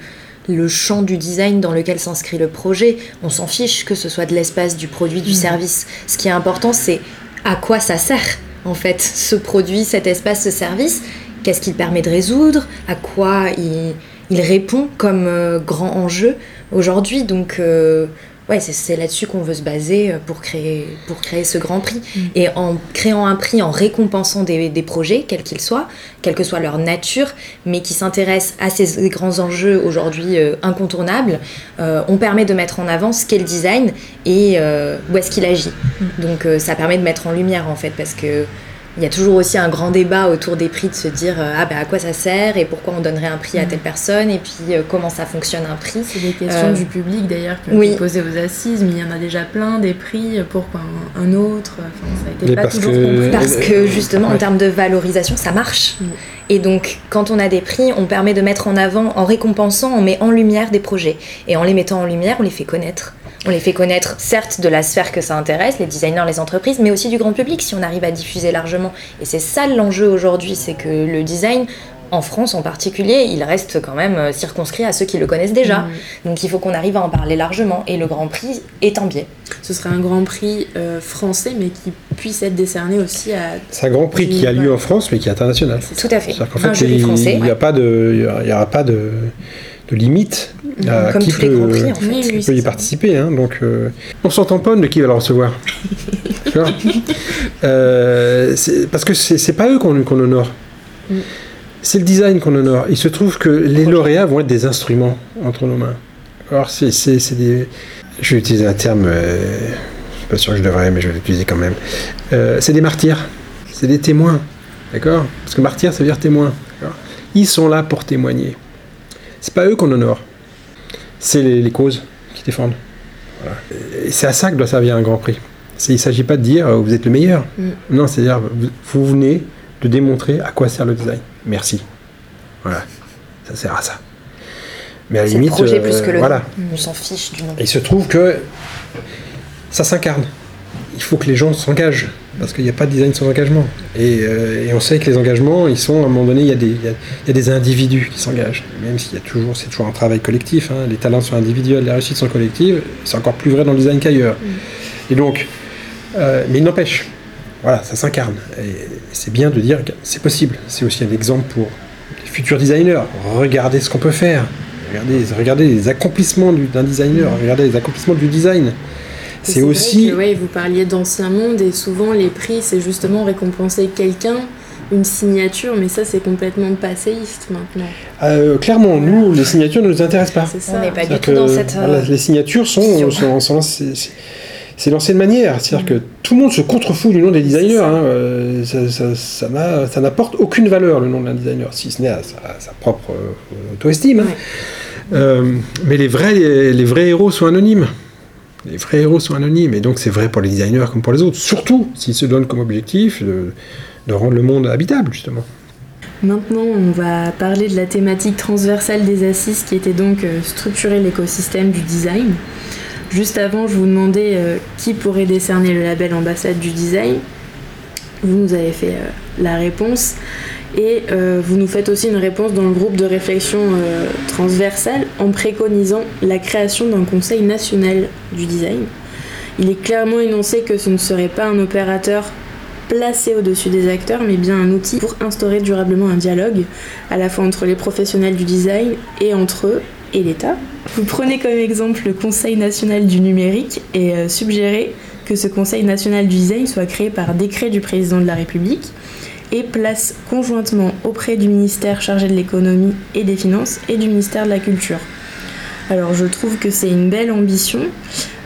le champ du design dans lequel s'inscrit le projet. On s'en fiche que ce soit de l'espace, du produit, du mm. service. Ce qui est important, c'est à quoi ça sert, en fait, ce produit, cet espace, ce service? Qu'est-ce qu'il permet de résoudre? À quoi il, répond comme euh, grand enjeu aujourd'hui? Donc, euh, ouais, c'est là-dessus qu'on veut se baser euh, pour créer, pour créer ce grand prix. Mm. Et en créant un prix, en récompensant des, des projets, quels qu'ils soient, quelle que soit leur nature, mais qui s'intéressent à ces grands enjeux aujourd'hui euh, incontournables, euh, on permet de mettre en avant ce qu'est le design et où est-ce qu'il agit. Mm. Donc ça permet de mettre en lumière en fait, parce que il y a toujours aussi un grand débat autour des prix de se dire euh, ah ben à quoi ça sert et pourquoi on donnerait un prix à telle mm. personne et puis euh, comment ça fonctionne un prix. C'est des questions euh, du public d'ailleurs qui ont été posées aux assises, mais il y en a déjà plein des prix, pourquoi un, autre enfin, ça a été pas toujours que... Parce que justement en termes de valorisation ça marche. Mm. Et donc quand on a des prix, on permet de mettre en avant, en récompensant, on met en lumière des projets. Et en les mettant en lumière, on les fait connaître. On les fait connaître, certes, de la sphère que ça intéresse, les designers, les entreprises, mais aussi du grand public si on arrive à diffuser largement. Et c'est ça l'enjeu aujourd'hui, c'est que le design, en France en particulier, il reste quand même euh, circonscrit à ceux qui le connaissent déjà. Mmh. Donc il faut qu'on arrive à en parler largement. Et le Grand Prix est un biais. Ce serait un Grand Prix euh, français, mais qui puisse être décerné aussi à. C'est un Grand Prix qui a lieu en France, mais qui est international. Tout à fait. C'est-à-dire qu'en fait, il n'y a pas de, il y aura pas de de limites à Comme qui peut, grands prix, en fait. Oui, qui oui, peut y ça. participer. hein. donc, euh, on s'en tamponne de qui va le recevoir. Euh, parce que c'est pas eux qu'on honore. Mm. C'est le design qu'on honore. Il se trouve que les lauréats vont être des instruments entre nos mains. Alors, c'est c'est- c'est des. Je vais utiliser un terme. euh, je suis pas sûr que je devrais, mais je vais l'utiliser quand même. Euh, c'est des martyrs. C'est des témoins. D'accord? Parce que martyr, ça veut dire témoin. Ils sont là pour témoigner. C'est pas eux qu'on honore. C'est les, les causes qui défendent. Voilà. C'est à ça que doit servir un grand prix. Il ne s'agit pas de dire euh, vous êtes le meilleur. Mm. Non, c'est-à-dire vous, vous venez de démontrer à quoi sert le design. Merci. Voilà. Ça sert à ça. Mais à la le limite, projet euh, plus que le voilà. On s'en fiche du nom. Et il se trouve que ça s'incarne. Il faut que les gens s'engagent, parce qu'il n'y a pas de design sans engagement. Et, euh, et on sait que les engagements, ils sont, à un moment donné, il y a des, il y a- il y a des individus qui s'engagent. Même s'il y a toujours, c'est toujours un travail collectif. hein. Les talents sont individuels, les réussites sont collectives. C'est encore plus vrai dans le design qu'ailleurs. Et donc, euh, mais il n'empêche, voilà, ça s'incarne. Et c'est bien de dire que c'est possible. C'est aussi un exemple pour les futurs designers. Regardez ce qu'on peut faire. Regardez, regardez les accomplissements du- d'un designer. Regardez les accomplissements du design. C'est vrai aussi. que, ouais, vous parliez d'ancien monde et souvent les prix, c'est justement récompenser quelqu'un, une signature, mais ça c'est complètement passéiste maintenant. Euh, clairement, nous, les signatures ne nous intéressent pas. C'est On ça. n'est pas du tout que, dans cette. euh, voilà, les signatures sont, sont- sont- c'est- c'est- c'est l'ancienne manière, c'est-à-dire que tout le monde se contrefout du nom des designers. ça. hein, euh, ça, ça- ça n'a- ça n'apporte aucune valeur le nom d'un designer, si ce n'est à sa, à sa propre euh, auto-estime. hein. Ouais. Euh, mais les vrais, les, vrais héros sont anonymes. Les vrais héros sont anonymes, et donc c'est vrai pour les designers comme pour les autres, surtout s'ils se donnent comme objectif de, rendre le monde habitable, justement. Maintenant, on va parler de la thématique transversale des assises qui était donc euh, structurer l'écosystème du design. Juste avant, je vous demandais euh, qui pourrait décerner le label ambassade du design. Vous nous avez fait euh, la réponse et vous nous faites aussi une réponse dans le groupe de réflexion transversale en préconisant la création d'un conseil national du design. Il est clairement énoncé que ce ne serait pas un opérateur placé au-dessus des acteurs, mais bien un outil pour instaurer durablement un dialogue, à la fois entre les professionnels du design et entre eux et l'État. Vous prenez comme exemple le Conseil national du numérique et euh, suggérez que ce Conseil national du design soit créé par décret du président de la République et place conjointement auprès du ministère chargé de l'économie et des finances et du ministère de la culture. Alors je trouve que c'est une belle ambition,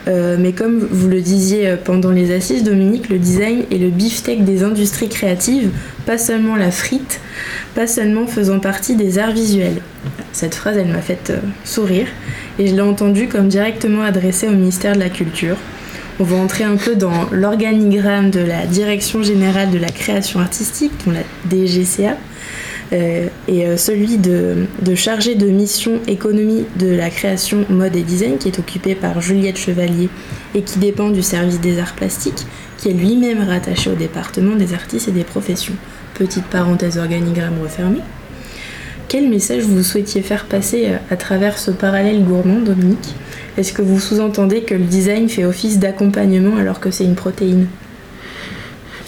euh, mais comme vous le disiez euh, pendant les assises, Dominique, le design est le beefsteak des industries créatives, pas seulement la frite, pas seulement faisant partie des arts visuels. Cette phrase, elle m'a fait euh, sourire et je l'ai entendue comme directement adressée au ministère de la Culture. On va entrer un peu dans l'organigramme de la Direction générale de la création artistique, dont la DGCA, et euh, celui de, chargé de mission économie de la création, mode et design, qui est occupé par Juliette Chevalier et qui dépend du service des arts plastiques, qui est lui-même rattaché au département des artistes et des professions. Petite parenthèse organigramme refermé. Quel message vous souhaitiez faire passer euh, à travers ce parallèle gourmand, Dominique? Est-ce que vous sous-entendez que le design fait office d'accompagnement alors que c'est une protéine?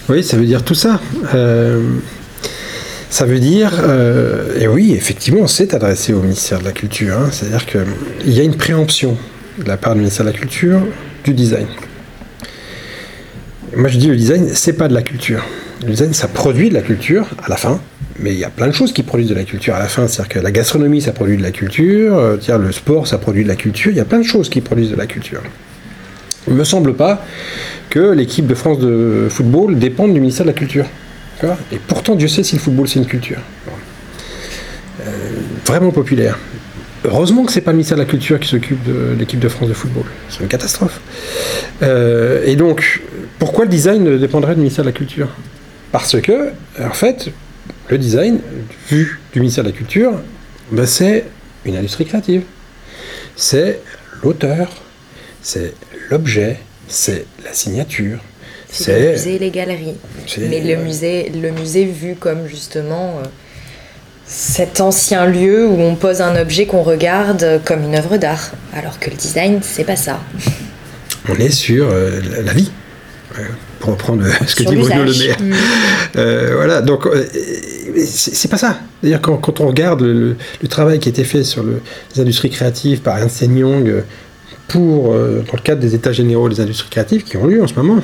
Oui, ça veut dire tout ça. Euh, ça veut dire, euh, et oui, effectivement, c'est adressé au ministère de la Culture. hein. C'est-à-dire qu'il y a une préemption de la part du ministère de la Culture du design. Moi, je dis le design, c'est pas de la culture. Le design, ça produit de la culture à la fin, mais il y a plein de choses qui produisent de la culture à la fin. C'est-à-dire que la gastronomie, ça produit de la culture, euh, le sport, ça produit de la culture. Il y a plein de choses qui produisent de la culture. Il me semble pas que l'équipe de France de football dépende du ministère de la Culture. Et pourtant, Dieu sait si le football c'est une culture. Euh, vraiment populaire. Heureusement que c'est pas le ministère de la Culture qui s'occupe de l'équipe de France de football. C'est une catastrophe. Euh, et donc, pourquoi le design dépendrait du ministère de la Culture? Parce que, en fait, le design, vu du ministère de la Culture, ben, c'est une industrie créative. C'est l'auteur, c'est l'objet, c'est la signature, C'est le musée et les galeries. Mais le musée, le musée vu comme justement euh, cet ancien lieu où on pose un objet qu'on regarde comme une œuvre d'art. Alors que le design, c'est pas ça. on est sur euh, la- vie. Euh, pour reprendre ce que Sur dit Bruno Le. Maire. Euh, voilà, donc, c'est pas ça. D'ailleurs, quand, quand, on regarde le, travail qui a été fait sur les industries créatives par Ernst Young pour, dans le cadre des états généraux des industries créatives qui ont lieu en ce moment,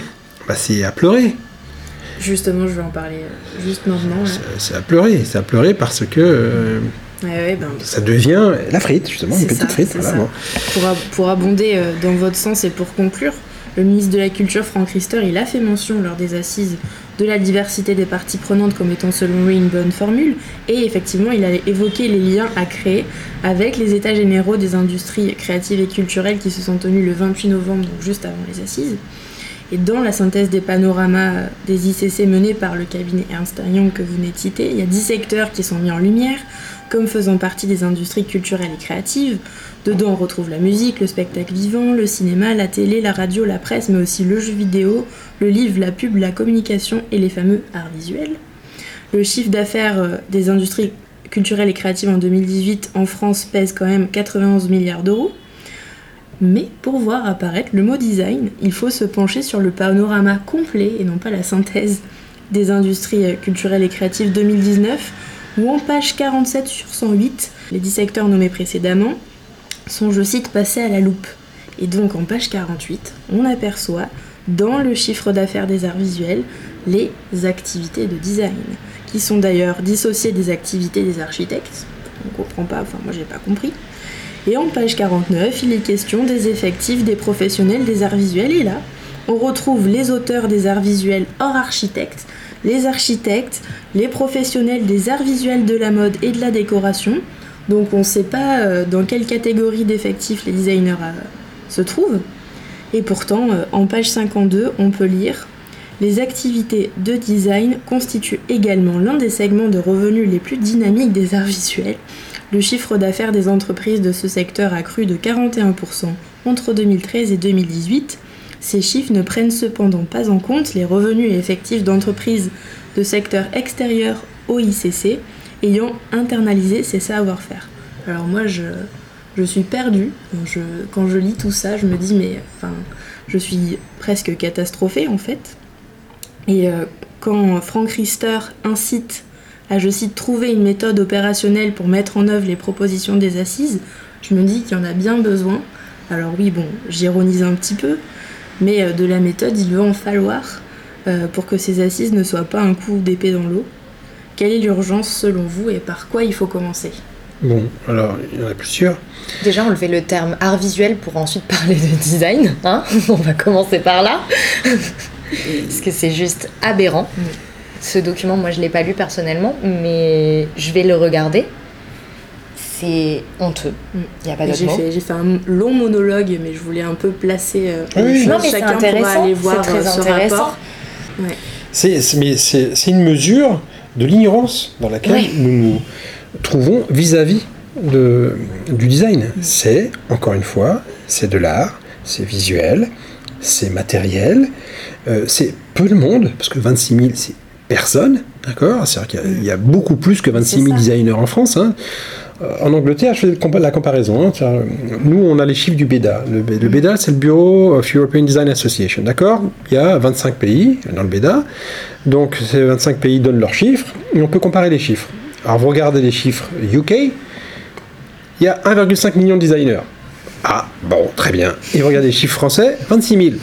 bah, c'est à pleurer. Justement, je vais en parler juste maintenant. C'est à pleurer, c'est à pleurer parce que ben, ça devient la frite, justement, une petite frite. pour, abonder dans votre sens et pour conclure, le ministre de la Culture, Franck Rister, il a fait mention lors des assises de la diversité des parties prenantes comme étant selon lui une bonne formule. Et effectivement, il a évoqué les liens à créer avec les états généraux des industries créatives et culturelles qui se sont tenus le 28 novembre, donc juste avant les assises. Et dans la synthèse des panoramas des ICC menés par le cabinet Ernst Young que vous venez de citer, il y a 10 secteurs qui sont mis en lumière comme faisant partie des industries culturelles et créatives, Dedans, on retrouve la musique, le spectacle vivant, le cinéma, la télé, la radio, la presse, mais aussi le jeu vidéo, le livre, la pub, la communication et les fameux arts visuels. Le chiffre d'affaires euh, des industries culturelles et créatives en 2018 en France pèse quand même 91 milliards d'euros. Mais pour voir apparaître le mot design, il faut se pencher sur le panorama complet et non pas la synthèse des industries euh, culturelles et créatives 2019, où en page 47 sur 108, les 10 secteurs nommés précédemment, sont, je cite, passés à la loupe. Et donc en page 48, on aperçoit dans le chiffre d'affaires des arts visuels les activités de design, qui sont d'ailleurs dissociées des activités des architectes. On comprend pas, enfin moi j'ai pas compris. Et en page 49, il est question des effectifs des professionnels des arts visuels. Et là, on retrouve les auteurs des arts visuels hors architectes, les architectes, les professionnels des arts visuels de la mode et de la décoration, donc on ne sait pas euh, dans quelle catégorie d'effectifs les designers euh, se trouvent. Et pourtant, euh, en page 52, on peut lire Les activités de design constituent également l'un des segments de revenus les plus dynamiques des arts visuels. Le chiffre d'affaires des entreprises de ce secteur a cru de 41% entre 2013 et 2018. Ces chiffres ne prennent cependant pas en compte les revenus effectifs d'entreprises de secteur extérieur au ICC, ayant internalisé ses savoir-faire. Alors moi, je, suis perdue. Quand je lis tout ça, je me dis, mais enfin, je suis presque catastrophée en fait. Et euh, quand Frank Riester incite à, je cite, trouver une méthode opérationnelle pour mettre en œuvre les propositions des assises, je me dis qu'il y en a bien besoin. Alors oui, bon, j'ironise un petit peu, mais euh, de la méthode, il va en falloir euh, pour que ces assises ne soient pas un coup d'épée dans l'eau. Quelle est l'urgence selon vous et par quoi il faut commencer? Bon, alors il y en a plusieurs. Déjà, enlever le terme art visuel pour ensuite parler de design. Hein? On va commencer par là. Parce que c'est juste aberrant. Ce document, moi je ne l'ai pas lu personnellement, mais je vais le regarder. C'est honteux. Mm. Il n'y a pas d'autre mot. J'ai fait un long monologue, mais je voulais un peu placer euh, oui. non, mais c'est intéressant. C'est très euh, intéressant. C'est une mesure de l'ignorance dans laquelle nous nous trouvons vis-à-vis du design. C'est, encore une fois, c'est de l'art, c'est visuel, c'est matériel, euh, c'est peu de monde, parce que 26 000, c'est personne, d'accord? C'est-à-dire qu'il y, a beaucoup plus que 26 000 designers en France. Hein. Euh, en Angleterre, je fais la comparaison. Hein. Nous, on a les chiffres du BEDA. Le, BEDA, c'est le Bureau of European Design Association. D'accord? Il y a 25 pays dans le BEDA. Donc, ces 25 pays donnent leurs chiffres et on peut comparer les chiffres. Alors, vous regardez les chiffres UK, il y a 1,5 million de designers. Ah, bon, très bien. Et vous regardez les chiffres français, 26 000.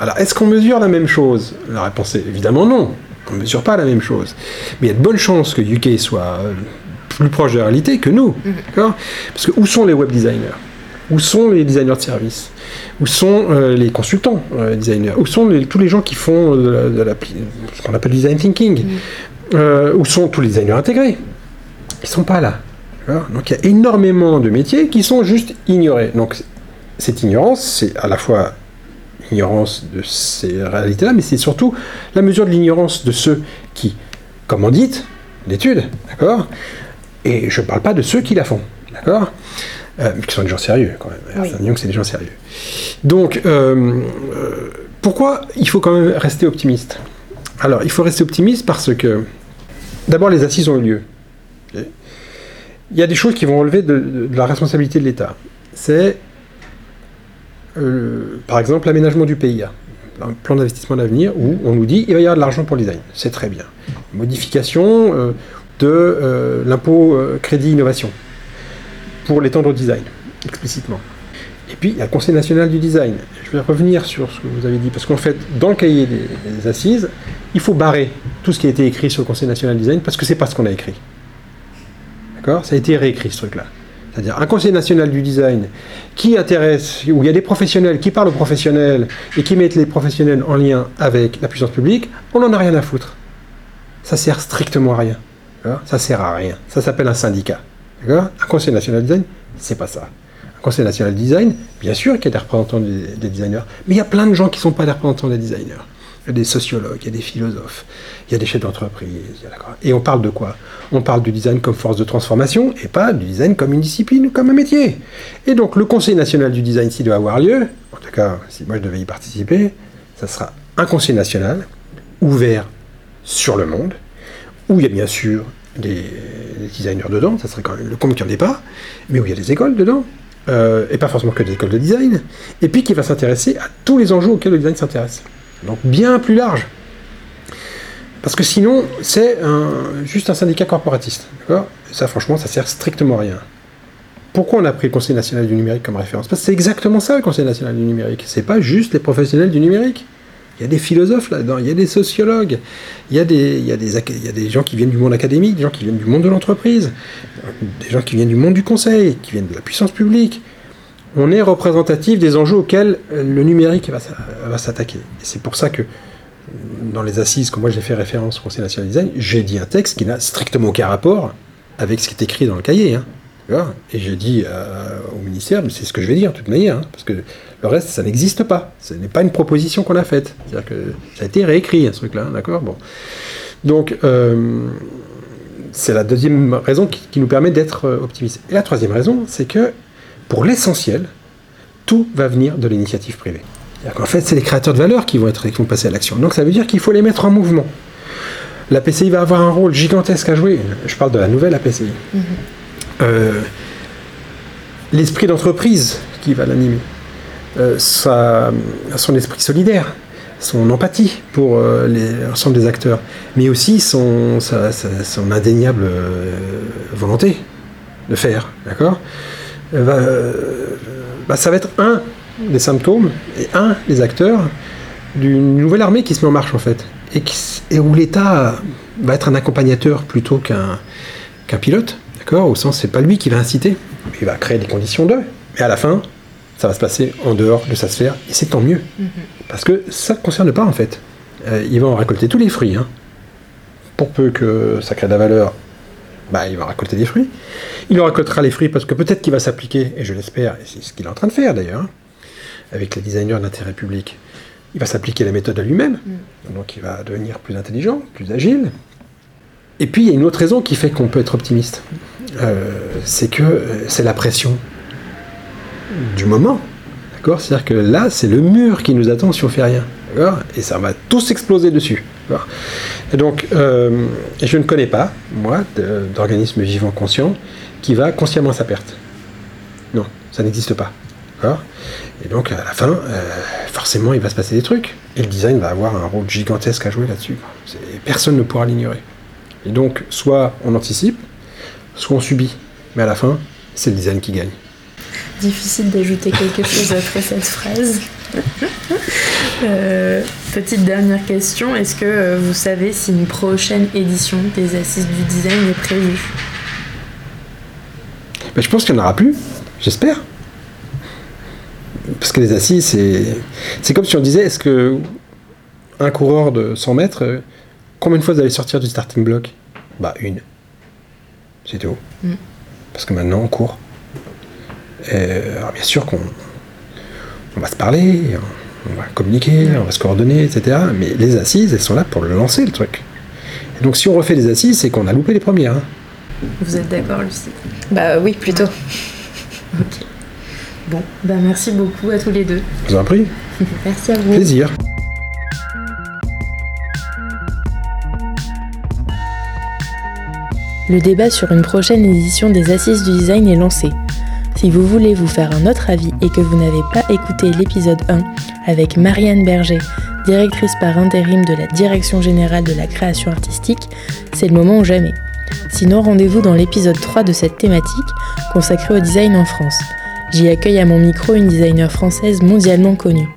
Alors, est-ce qu'on mesure la même chose? La réponse est évidemment non. On ne mesure pas la même chose. Mais il y a de bonnes chances que UK soit euh, plus proche de la réalité que nous. Mhm. Parce que où sont les web designers? Où sont les designers de service Où sont euh, les consultants euh, designers? Où sont tous les gens qui font de ce qu'on appelle design thinking? Mhm. euh, Où sont tous les designers intégrés? Ils ne sont pas là. Donc il y a énormément de métiers qui sont juste ignorés. Donc cette ignorance, c'est à la fois ignorance de ces réalités-là, mais c'est surtout la mesure de l'ignorance de ceux qui, comme on dit, l'étude, d'accord et je ne parle pas de ceux qui la font, d'accord euh, Qui sont des gens sérieux, quand même. Oui. c'est des gens sérieux. Donc, euh, euh, pourquoi il faut quand même rester optimiste? Alors, il faut rester optimiste parce que, d'abord, les assises ont eu lieu. Il y a des choses qui vont relever de, la responsabilité de l'État. C'est, par exemple, l'aménagement du PIA un plan d'investissement d'avenir où on nous dit il va y avoir de l'argent pour le design. C'est très bien. Modification, de euh, l'impôt euh, crédit innovation pour l'étendre au design, explicitement. Et puis, il y a le Conseil national du design. Je vais revenir sur ce que vous avez dit, parce qu'en fait, dans le cahier des, des assises, il faut barrer tout ce qui a été écrit sur le Conseil national du design, parce que c'est pas ce qu'on a écrit. D'accord? Ça a été réécrit, ce truc-là. C'est-à-dire un Conseil national du design qui intéresse, où il y a des professionnels qui parlent aux professionnels et qui mettent les professionnels en lien avec la puissance publique, on n'en a rien à foutre. Ça sert strictement à rien. Ça sert à rien. Ça s'appelle un syndicat. Un Conseil national du design, c'est pas ça. Un Conseil national du design, bien sûr qu'il y a des représentants des designers, mais il y a plein de gens qui ne sont pas des représentants des designers. Il y a des sociologues, il y a des philosophes, il y a des chefs d'entreprise. Et on parle de quoi? On parle du design comme force de transformation et pas du design comme une discipline ou comme un métier. Et donc le Conseil national du design, s'il doit avoir lieu, en tout cas, si moi je devais y participer, ça sera un Conseil national ouvert sur le monde, où il y a bien sûr des, des designers dedans, ça serait quand même le compte qu'il n'y en ait mais où il y a des écoles dedans, euh, et pas forcément que des écoles de design, et puis qui va s'intéresser à tous les enjeux auxquels le design s'intéresse. Donc bien plus large. Parce que sinon, c'est juste un syndicat corporatiste. D'accord? Ça, franchement, ça sert strictement à rien. Pourquoi on a pris le Conseil national du numérique comme référence? Parce que c'est exactement ça, le Conseil national du numérique. C'est pas juste les professionnels du numérique. Il y a des philosophes là-dedans, il y a des sociologues, il y a des gens qui viennent du monde académique, des gens qui viennent du monde de l'entreprise, des gens qui viennent du monde du conseil, qui viennent de la puissance publique. On est représentatif des enjeux auxquels euh, le numérique va, s'a- va s'attaquer. C'est pour ça que dans les assises, comme moi j'ai fait référence au Conseil national design, j'ai dit un texte qui n'a strictement aucun rapport avec ce qui est écrit dans le cahier. hein. Et j'ai dit euh, au ministère, c'est ce que je vais dire de toute manière, hein, parce que le reste, ça n'existe pas. Ce n'est pas une proposition qu'on a faite. C'est-à-dire que ça a été réécrit, hein, ce truc-là, d'accord? Donc, euh, c'est la deuxième raison qui, nous permet d'être optimistes. Et la troisième raison, c'est que, pour l'essentiel, tout va venir de l'initiative privée. Qu'en fait, c'est les créateurs de valeur qui vont, être, qui vont passer à l'action. Donc ça veut dire qu'il faut les mettre en mouvement. La PCI va avoir un rôle gigantesque à jouer. Je parle de la nouvelle APCI. Euh, L'esprit d'entreprise qui va l'animer. Euh, son esprit solidaire, son empathie pour euh, l'ensemble des acteurs, mais aussi son, sa- sa- son indéniable volonté de faire. D'accord? Va, euh, bah, Ça va être un des symptômes et un des acteurs d'une nouvelle armée qui se met en marche en fait. Et, qui et où l'État va être un accompagnateur plutôt qu'un qu'un pilote, d'accord Au sens, c'est pas lui qui va inciter, il va créer des conditions d'eux. Mais à la fin, ça va se passer en dehors de sa sphère, et c'est tant mieux. Parce que ça ne concerne pas en fait. Euh, il va en récolter tous les fruits. hein. Pour peu que ça crée de la valeur, bah, il va récolter des fruits. Il récoltera les fruits parce que peut-être qu'il va s'appliquer, et je l'espère, et c'est ce qu'il est en train de faire d'ailleurs, hein, avec les designers d'intérêt public. Il va s'appliquer la méthode à lui-même, donc il va devenir plus intelligent, plus agile. Et puis il y a une autre raison qui fait qu'on peut être optimiste, Euh, c'est que euh, c'est la pression du moment. D'accord? C'est-à-dire que là, c'est le mur qui nous attend si on fait rien. D'accord? Et ça va tous exploser dessus. Et donc, euh, je ne connais pas, moi, d'organisme vivant conscient qui va consciemment à sa perte. Non, ça n'existe pas. Et donc, à la fin, euh, forcément, il va se passer des trucs. Et le design va avoir un rôle gigantesque à jouer là-dessus. Personne ne pourra l'ignorer. Et donc, soit on anticipe, soit on subit. Mais à la fin, c'est le design qui gagne. Difficile d'ajouter quelque chose après cette phrase. Euh, petite dernière question, est-ce que euh, vous savez si une prochaine édition des Assises du Design est prévue? Ben, je pense qu'il n'y en aura plus, j'espère. Parce que les assises, c'est, c'est comme si on disait, est-ce que un coureur de 100 mètres, euh, combien de fois vous allez sortir du starting block? Bah une. C'est tout. Mm. Parce que maintenant, on court. Et, alors bien sûr qu'on on va se parler, on, on va communiquer, on va se coordonner, etc. Mais les assises, elles sont là pour le lancer, le truc. Et donc si on refait les assises, c'est qu'on a loupé les premières. hein. Vous êtes d'accord, Lucie? Bah oui, plutôt. Ok. Bon, bah merci beaucoup à tous les deux. Je vous en prie, Merci à vous. plaisir. Le débat sur une prochaine édition des Assises du Design est lancé. Si vous voulez vous faire un autre avis et que vous n'avez pas écouté l'épisode 1 avec Marianne Berger, directrice par intérim de la Direction générale de la création artistique, c'est le moment ou jamais. Sinon, rendez-vous dans l'épisode 3 de cette thématique consacrée au design en France. J'y accueille à mon micro une designer française mondialement connue.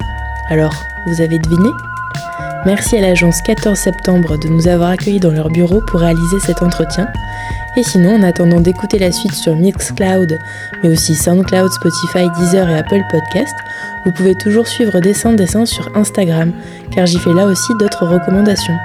Alors, vous avez deviné? Merci à l'agence 14 septembre de nous avoir accueillis dans leur bureau pour réaliser cet entretien. Et sinon, en attendant d'écouter la suite sur Mixcloud, mais aussi SoundCloud, Spotify, Deezer et Apple Podcast, vous pouvez toujours suivre Dessin Dessin sur Instagram, car j'y fais là aussi d'autres recommandations.